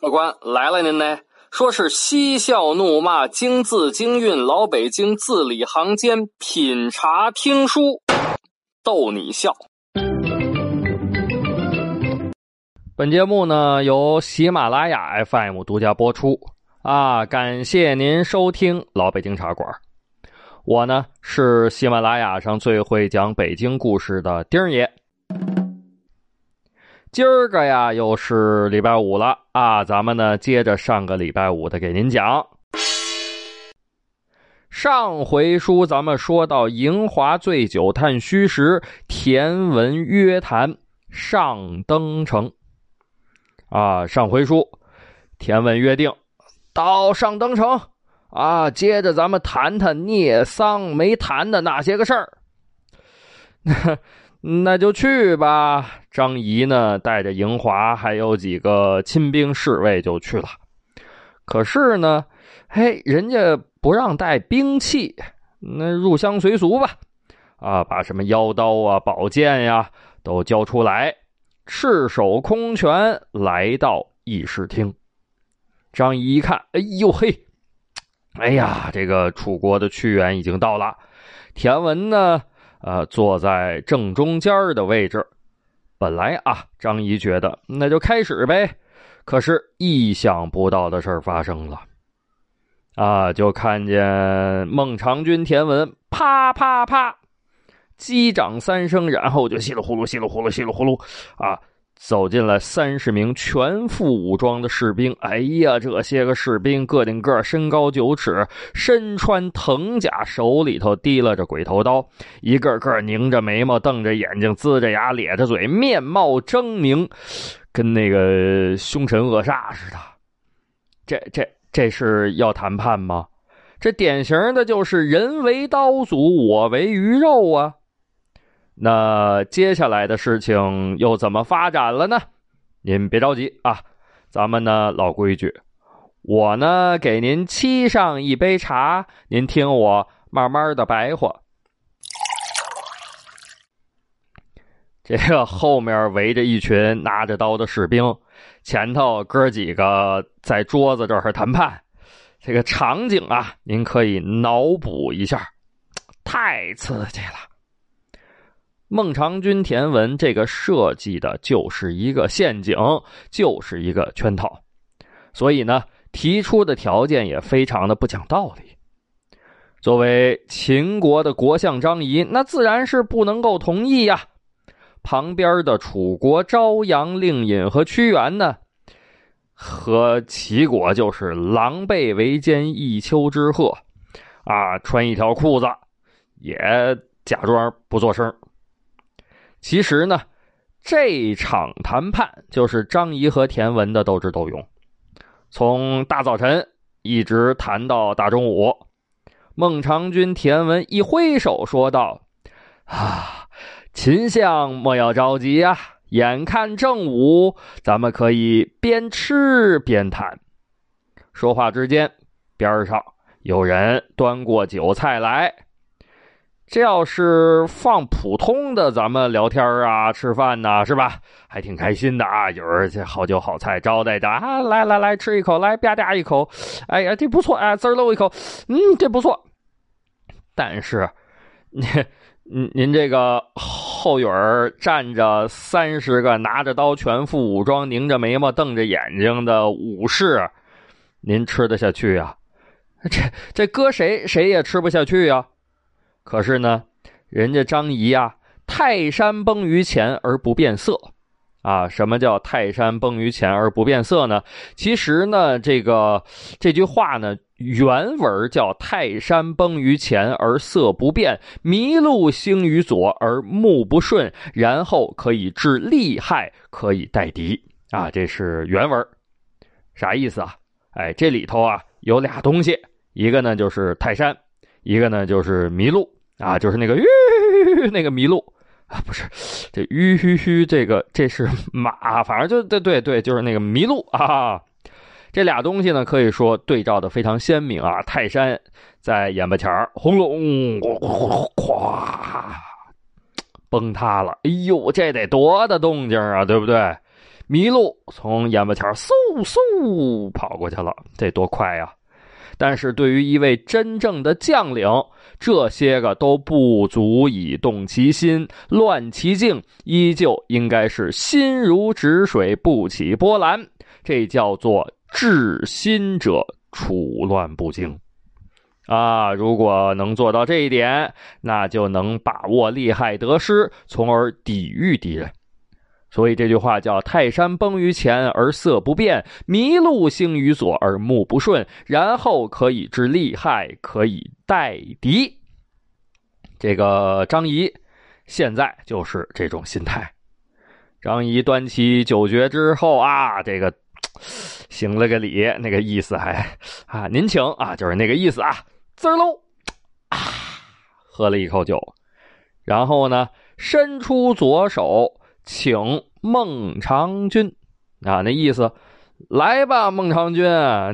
客官来了，您呢？说是嬉笑怒骂，京字京韵，老北京字里行间，品茶听书，逗你笑。本节目呢由喜马拉雅 FM 独家播出啊！感谢您收听老北京茶馆。我呢是喜马拉雅上最会讲北京故事的丁爷。今儿个呀，又是礼拜五了啊！咱们呢，接着上个礼拜五的给您讲。上回书咱们说到，迎华醉酒探虚实，田文约谈上登城。啊，上回书，田文约定到上登城啊，接着咱们谈谈聂桑没谈的那些个事儿。那就去吧。张仪呢，带着迎华还有几个亲兵侍卫就去了。可是呢，嘿，人家不让带兵器，那入乡随俗吧。啊，把什么腰刀啊、宝剑呀都交出来，赤手空拳来到议事厅。张仪一看，哎呦嘿，哎呀，这个楚国的屈原已经到了。田文呢？呃，坐在正中间的位置。本来啊，张仪觉得那就开始呗。可是意想不到的事儿发生了。啊，就看见孟尝君田文啪啪啪击掌三声，然后就稀里呼噜、稀里呼噜、稀里呼噜啊。走进了三十名全副武装的士兵。哎呀，这些个士兵个顶个身高九尺，身穿藤甲，手里头提拉着鬼头刀，一个个拧着眉毛，瞪着眼睛，呲着牙，咧着嘴，面貌狰狞，跟那个凶神恶煞似的。这、这、这是要谈判吗？这典型的就是人为刀俎，我为鱼肉啊！那接下来的事情又怎么发展了呢？您别着急啊，咱们呢老规矩，我呢给您沏上一杯茶，您听我慢慢的白话。这个后面围着一群拿着刀的士兵，前头哥几个在桌子这儿谈判，这个场景啊，您可以脑补一下，太刺激了。孟尝君田文这个设计的就是一个陷阱，就是一个圈套，所以呢，提出的条件也非常的不讲道理。作为秦国的国相张仪，那自然是不能够同意呀。旁边的楚国昭阳、令尹和屈原呢，和齐国就是狼狈为奸，一丘之貉，啊，穿一条裤子也假装不做声。其实呢，这场谈判就是张仪和田文的斗智斗勇，从大早晨一直谈到大中午。孟尝君田文一挥手说道：“啊，秦相莫要着急啊，眼看正午，咱们可以边吃边谈。”说话之间，边上有人端过酒菜来。这要是放普通的，咱们聊天啊、吃饭呐，是吧？还挺开心的啊！有人这好酒好菜招待着啊，来来来，吃一口，来吧嗒一口，哎呀，这不错啊，滋漏一口，嗯，这不错。但是，您您这个后院站着三十个拿着刀、全副武装、拧着眉毛、瞪着眼睛的武士，您吃得下去呀？这这搁谁谁也吃不下去呀！可是呢，人家张仪啊，泰山崩于前而不变色，啊，什么叫泰山崩于前而不变色呢？其实呢，这个这句话呢，原文叫泰山崩于前而色不变，麋鹿兴于左而目不顺，然后可以致利害，可以待敌啊，这是原文，啥意思啊？哎，这里头啊有俩东西，一个呢就是泰山，一个呢就是麋鹿。啊，就是那个吁那个麋鹿啊，不是这吁吁吁，这个这是马，反正就对对对，就是那个麋鹿啊。这俩东西呢，可以说对照的非常鲜明啊。泰山在眼巴前轰隆，咵，崩塌了。哎呦，这得多大动静啊，对不对？麋鹿从眼巴前嗖嗖跑过去了，这多快呀！但是对于一位真正的将领，这些个都不足以动其心、乱其境，依旧应该是心如止水、不起波澜。这叫做治心者处乱不惊啊！如果能做到这一点，那就能把握利害得失，从而抵御敌人。所以这句话叫“泰山崩于前而色不变，麋鹿兴于左而目不顺”，然后可以知利害，可以待敌。这个张仪现在就是这种心态。张仪端起酒爵之后啊，这个行了个礼，那个意思还啊，您请啊，就是那个意思啊，滋喽啊，喝了一口酒，然后呢，伸出左手。请孟尝君啊，那意思，来吧，孟尝君，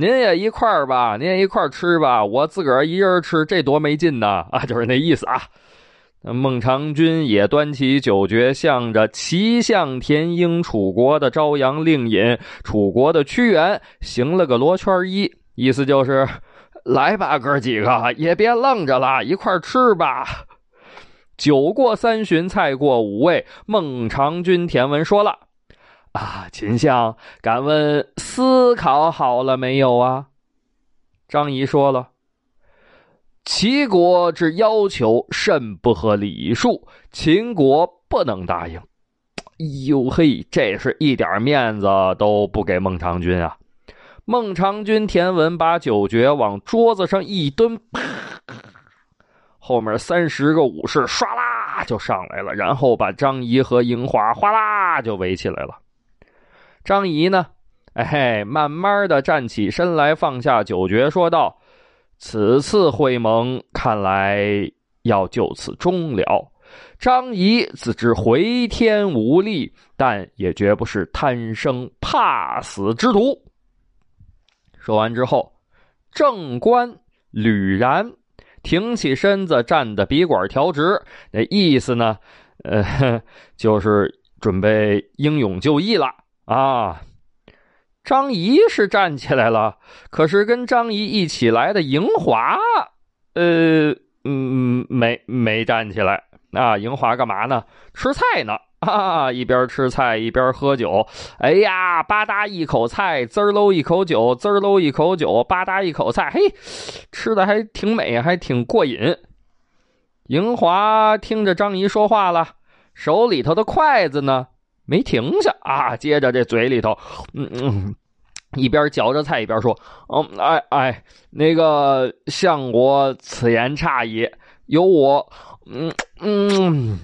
您也一块儿吧，您也一块儿吃吧，我自个儿一人吃，这多没劲呐！啊，就是那意思啊。孟尝君也端起酒爵，向着齐相田英楚国的朝阳令尹、楚国的屈原行了个罗圈揖，意思就是，来吧，哥几个，也别愣着了，一块儿吃吧。酒过三巡，菜过五味。孟尝君田文说了：“啊，秦相，敢问思考好了没有啊？”张仪说了：“齐国之要求甚不合礼数，秦国不能答应。”哎呦嘿，这是一点面子都不给孟尝君啊！孟尝君田文把酒爵往桌子上一蹲，啪！后面三十个武士唰啦就上来了，然后把张仪和樱花哗啦就围起来了。张仪呢，哎，慢慢的站起身来，放下酒爵，说道：“此次会盟看来要就此终了。张仪自知回天无力，但也绝不是贪生怕死之徒。”说完之后，正官吕然。挺起身子，站的笔管调直，那意思呢？呃，就是准备英勇就义了啊。张仪是站起来了，可是跟张仪一起来的迎华，呃，嗯，没没站起来啊。迎华干嘛呢？吃菜呢。啊！一边吃菜一边喝酒，哎呀，吧嗒一口菜，滋儿喽一口酒，滋儿喽一口酒，吧嗒一口菜，嘿，吃的还挺美，还挺过瘾。迎华听着张仪说话了，手里头的筷子呢没停下啊，接着这嘴里头，嗯嗯，一边嚼着菜一边说：“嗯，哎哎，那个相国此言差矣，有我，嗯嗯。”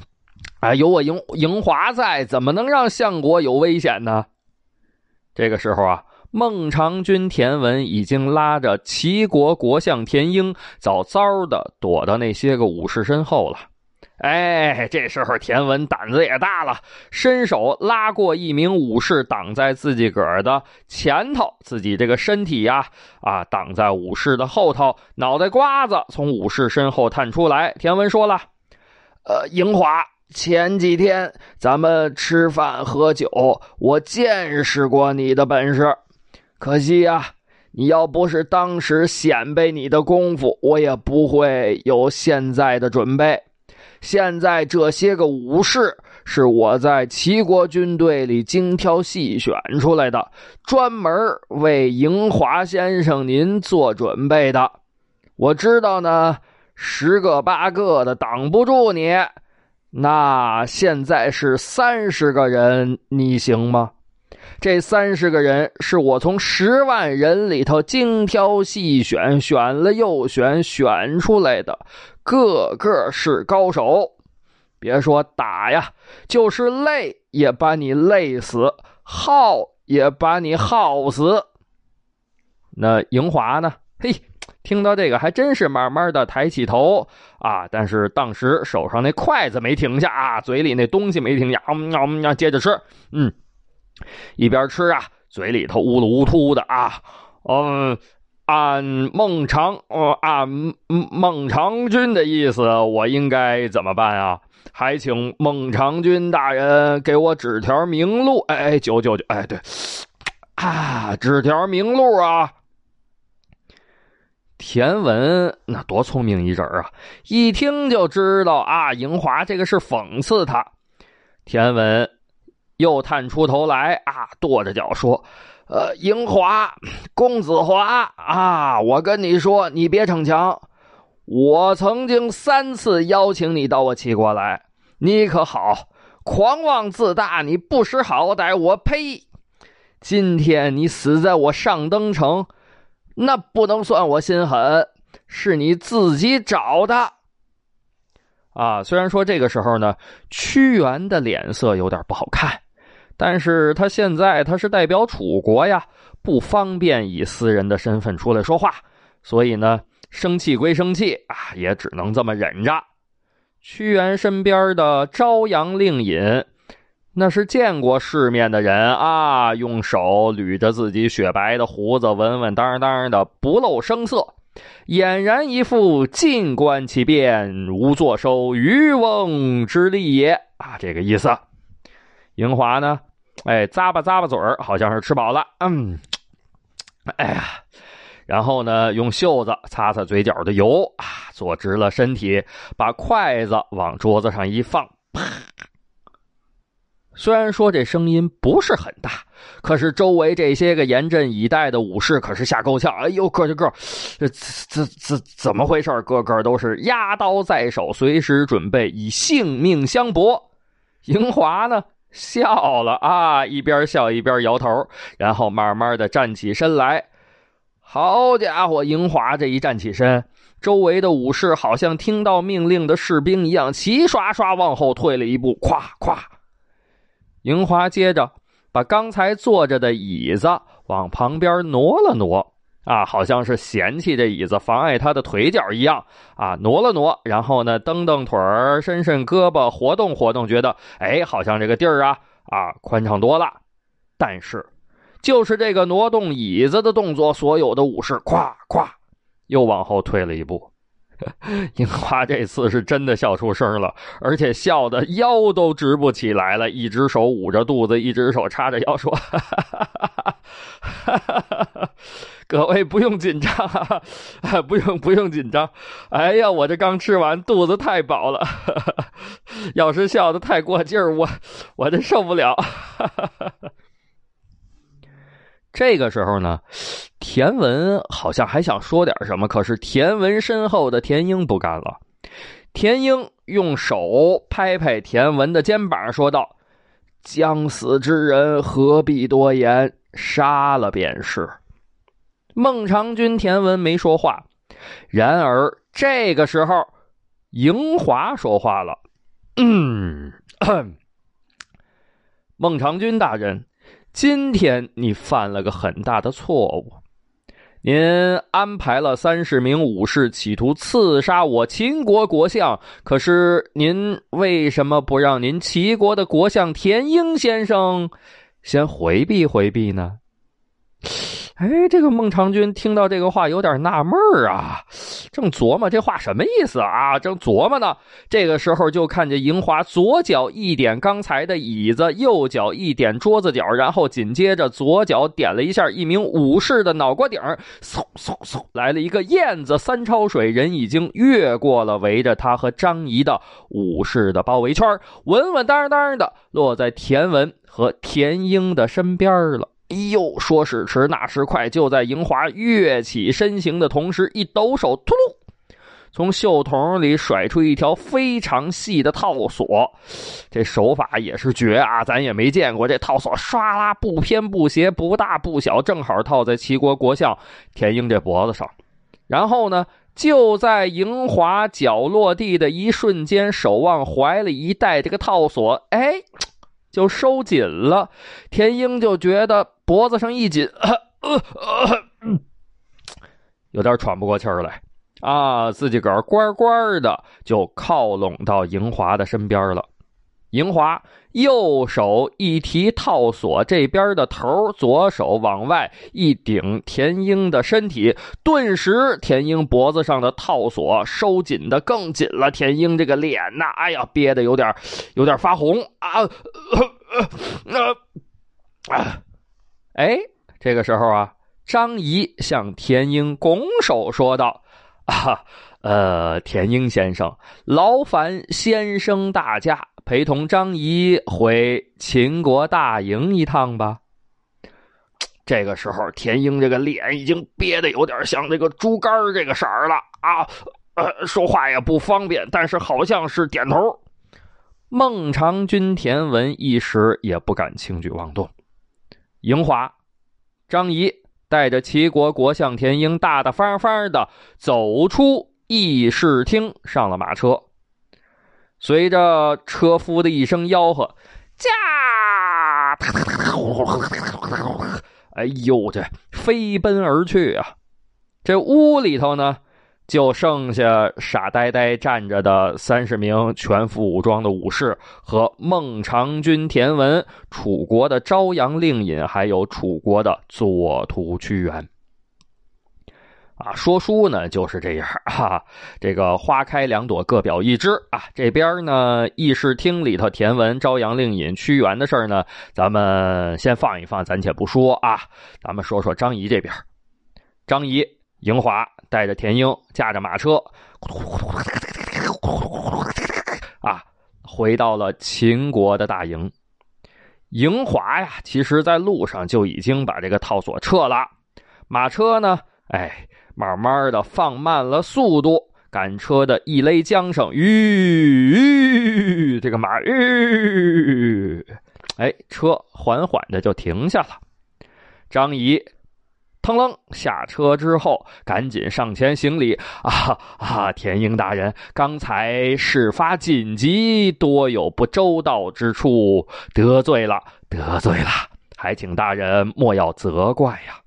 啊，有我赢赢华在，怎么能让相国有危险呢？这个时候啊，孟尝君田文已经拉着齐国国相田英，早早的躲到那些个武士身后了。哎，这时候田文胆子也大了，伸手拉过一名武士，挡在自己个儿的前头，自己这个身体呀，啊，挡在武士的后头，脑袋瓜子从武士身后探出来。田文说了：“呃，赢华。”前几天咱们吃饭喝酒，我见识过你的本事。可惜呀，你要不是当时显摆你的功夫，我也不会有现在的准备。现在这些个武士是我在齐国军队里精挑细选出来的，专门为迎华先生您做准备的。我知道呢，十个八个的挡不住你。那现在是三十个人，你行吗？这三十个人是我从十万人里头精挑细选，选了又选，选出来的，个个是高手。别说打呀，就是累也把你累死，耗也把你耗死。那莹华呢？嘿。听到这个，还真是慢慢的抬起头啊！但是当时手上那筷子没停下啊，嘴里那东西没停下，嗯嗯，接着吃，嗯，一边吃啊，嘴里头呜噜呜突的啊，嗯，按孟尝，呃，按孟尝君的意思，我应该怎么办啊？还请孟尝君大人给我指条明路。哎，九九九，哎，对，啊，指条明路啊！田文那多聪明一人啊，一听就知道啊，樱花这个是讽刺他。田文。又探出头来啊，跺着脚说：“呃，樱花，公子华啊，我跟你说，你别逞强。我曾经三次邀请你到我齐国来，你可好，狂妄自大，你不识好歹。我呸！今天你死在我上登城，那不能算我心狠，是你自己找的。啊，虽然说这个时候呢，屈原的脸色有点不好看。”但是他现在他是代表楚国呀，不方便以私人的身份出来说话，所以呢，生气归生气啊，也只能这么忍着。屈原身边的朝阳令尹，那是见过世面的人啊，用手捋着自己雪白的胡子，稳稳当当的，不露声色，俨然一副静观其变，无作收渔翁之利也啊，这个意思。英华呢？哎，咂吧咂吧嘴儿，好像是吃饱了。嗯，哎呀，然后呢，用袖子擦擦嘴角的油啊，坐直了身体，把筷子往桌子上一放，虽然说这声音不是很大，可是周围这些个严阵以待的武士可是吓够呛。哎呦，个个，这这这怎么回事？个个都是压刀在手，随时准备以性命相搏。樱华呢？笑了啊，一边笑一边摇头，然后慢慢的站起身来。好家伙，樱华这一站起身，周围的武士好像听到命令的士兵一样，齐刷刷往后退了一步。咵咵，樱华接着把刚才坐着的椅子往旁边挪了挪。啊，好像是嫌弃这椅子妨碍他的腿脚一样啊，挪了挪，然后呢，蹬蹬腿儿，伸伸胳膊，活动活动，觉得哎，好像这个地儿啊啊宽敞多了。但是，就是这个挪动椅子的动作，所有的武士咵咵又往后退了一步。樱花这次是真的笑出声了，而且笑的腰都直不起来了，一只手捂着肚子，一只手叉着腰说：“ 各位不用紧张，不用不用紧张。哎呀，我这刚吃完，肚子太饱了。要是笑的太过劲儿，我我这受不了。”这个时候呢，田文好像还想说点什么，可是田文身后的田英不干了。田英用手拍拍田文的肩膀，说道：“将死之人何必多言，杀了便是。”孟尝君、田文没说话。然而这个时候，赢华说话了：“嗯，孟尝君大人。”今天你犯了个很大的错误，您安排了三十名武士企图刺杀我秦国国相，可是您为什么不让您齐国的国相田英先生先回避回避呢？哎，这个孟尝君听到这个话有点纳闷啊，正琢磨这话什么意思啊，正琢磨呢。这个时候就看见银华左脚一点刚才的椅子，右脚一点桌子角，然后紧接着左脚点了一下一名武士的脑瓜顶嗖嗖嗖，来了一个燕子三抄水，人已经越过了围着他和张仪的武士的包围圈，稳稳当当的落在田文和田英的身边了。哎呦，说时迟，那时快，就在银华跃起身形的同时，一抖手，突噜，从袖筒里甩出一条非常细的套索。这手法也是绝啊，咱也没见过。这套索唰啦，不偏不斜，不大不小，正好套在齐国国相田英这脖子上。然后呢，就在银华脚落地的一瞬间，手往怀里一带，这个套索，哎。就收紧了，田英就觉得脖子上一紧，有点喘不过气来，啊，自己个儿乖乖的就靠拢到银华的身边了。银华右手一提套索这边的头，左手往外一顶田英的身体，顿时田英脖子上的套索收紧的更紧了。田英这个脸呐，哎呀，憋得有点有点发红啊！啊！哎，这个时候啊，张仪向田英拱手说道：“啊，呃，田英先生，劳烦先生大驾。”陪同张仪回秦国大营一趟吧。这个时候，田英这个脸已经憋得有点像那个猪肝这个色儿了啊，呃，说话也不方便，但是好像是点头。孟尝君、田文一时也不敢轻举妄动。营华、张仪带着齐国国相田英，大大方方的走出议事厅，上了马车。随着车夫的一声吆喝，驾！哎呦，这飞奔而去啊！这屋里头呢，就剩下傻呆呆站着的三十名全副武装的武士和孟尝君田文、楚国的朝阳令尹，还有楚国的左徒屈原。啊，说书呢就是这样 哈，这个花开两朵，各表一枝啊。这边呢，议事厅里头，田文、朝阳令尹、屈原的事呢，咱们先放一放，暂且不说啊。咱们说说张仪这边，张仪、迎华带着田英，驾着马车，啊，回到了秦国的大营。迎华呀，其实在路上就已经把这个套索撤了，马车呢，哎。慢慢的放慢了速度，赶车的一勒缰绳，吁，这个马，吁，哎，车缓缓的就停下了。张仪腾楞下车之后，赶紧上前行礼啊啊！田英大人，刚才事发紧急，多有不周到之处，得罪了，得罪了，还请大人莫要责怪呀。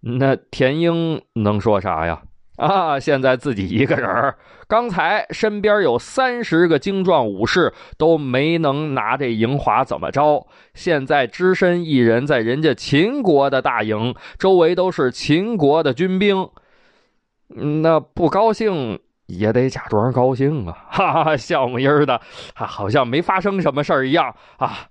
那田英能说啥呀？啊，现在自己一个人刚才身边有三十个精壮武士，都没能拿这营华怎么着。现在只身一人在人家秦国的大营，周围都是秦国的军兵，那不高兴也得假装高兴啊！哈哈，笑模样的，好像没发生什么事一样啊。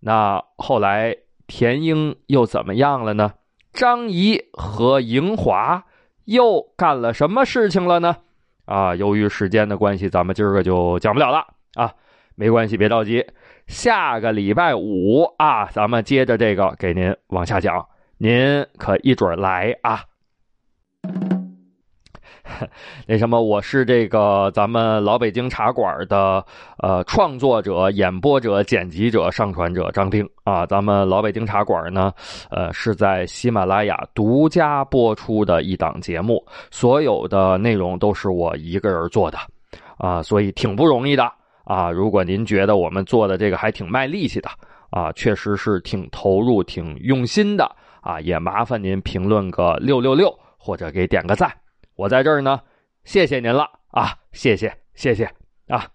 那后来田英又怎么样了呢？张仪和赢华又干了什么事情了呢？啊，由于时间的关系，咱们今儿个就讲不了了啊。没关系，别着急，下个礼拜五啊，咱们接着这个给您往下讲，您可一准来啊。那什么，我是这个咱们老北京茶馆的呃创作者、演播者、剪辑者、上传者张丁啊。咱们老北京茶馆呢，呃是在喜马拉雅独家播出的一档节目，所有的内容都是我一个人做的啊，所以挺不容易的啊。如果您觉得我们做的这个还挺卖力气的啊，确实是挺投入、挺用心的啊，也麻烦您评论个六六六或者给点个赞。我在这儿呢，谢谢您了啊！谢谢，谢谢啊！